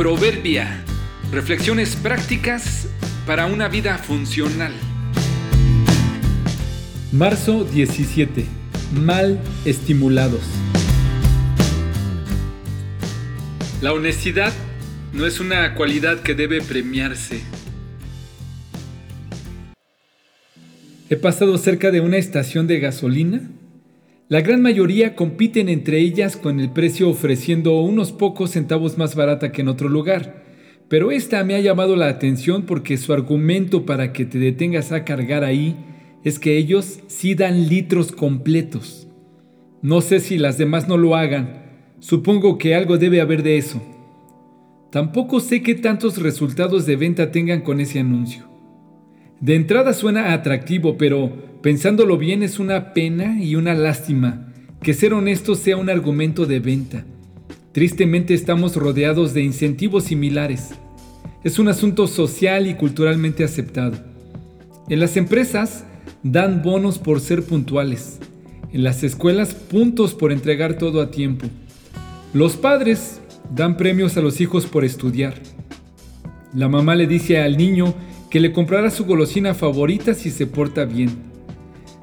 Proverbia. Reflexiones prácticas para una vida funcional. Marzo 17. Mal estimulados. La honestidad no es una cualidad que debe premiarse. He pasado cerca de una estación de gasolina la gran mayoría compiten entre ellas con el precio ofreciendo unos pocos centavos más barata que en otro lugar. Pero esta me ha llamado la atención porque su argumento para que te detengas a cargar ahí es que ellos sí dan litros completos. No sé si las demás no lo hagan, supongo que algo debe haber de eso. Tampoco sé qué tantos resultados de venta tengan con ese anuncio. De entrada suena atractivo, pero pensándolo bien es una pena y una lástima que ser honesto sea un argumento de venta. Tristemente estamos rodeados de incentivos similares. Es un asunto social y culturalmente aceptado. En las empresas dan bonos por ser puntuales. En las escuelas puntos por entregar todo a tiempo. Los padres dan premios a los hijos por estudiar. La mamá le dice al niño que le comprará su golosina favorita si se porta bien.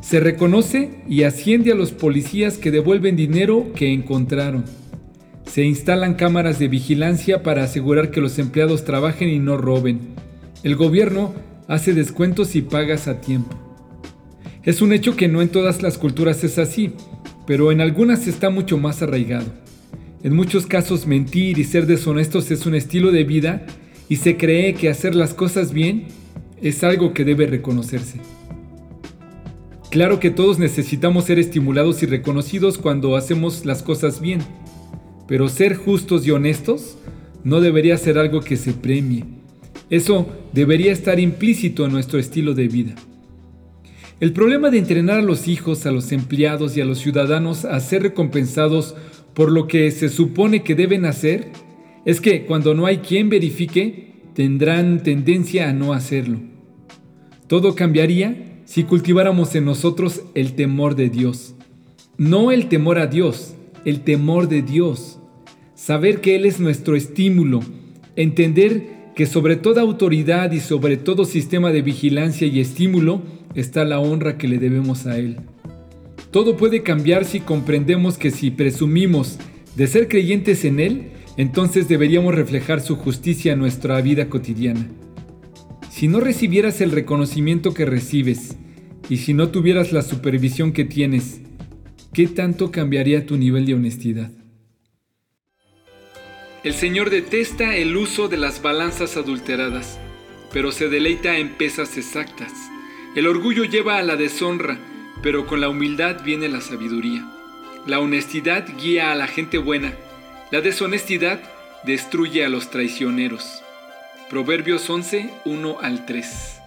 Se reconoce y asciende a los policías que devuelven dinero que encontraron. Se instalan cámaras de vigilancia para asegurar que los empleados trabajen y no roben. El gobierno hace descuentos y pagas a tiempo. Es un hecho que no en todas las culturas es así, pero en algunas está mucho más arraigado. En muchos casos mentir y ser deshonestos es un estilo de vida y se cree que hacer las cosas bien es algo que debe reconocerse. Claro que todos necesitamos ser estimulados y reconocidos cuando hacemos las cosas bien, pero ser justos y honestos no debería ser algo que se premie. Eso debería estar implícito en nuestro estilo de vida. El problema de entrenar a los hijos, a los empleados y a los ciudadanos a ser recompensados por lo que se supone que deben hacer es que cuando no hay quien verifique, tendrán tendencia a no hacerlo. Todo cambiaría si cultiváramos en nosotros el temor de Dios. No el temor a Dios, el temor de Dios. Saber que Él es nuestro estímulo. Entender que sobre toda autoridad y sobre todo sistema de vigilancia y estímulo está la honra que le debemos a Él. Todo puede cambiar si comprendemos que si presumimos de ser creyentes en Él, entonces deberíamos reflejar su justicia en nuestra vida cotidiana. Si no recibieras el reconocimiento que recibes y si no tuvieras la supervisión que tienes, ¿qué tanto cambiaría tu nivel de honestidad? El Señor detesta el uso de las balanzas adulteradas, pero se deleita en pesas exactas. El orgullo lleva a la deshonra, pero con la humildad viene la sabiduría. La honestidad guía a la gente buena la deshonestidad destruye a los traicioneros. Proverbios 11, 1 al 3.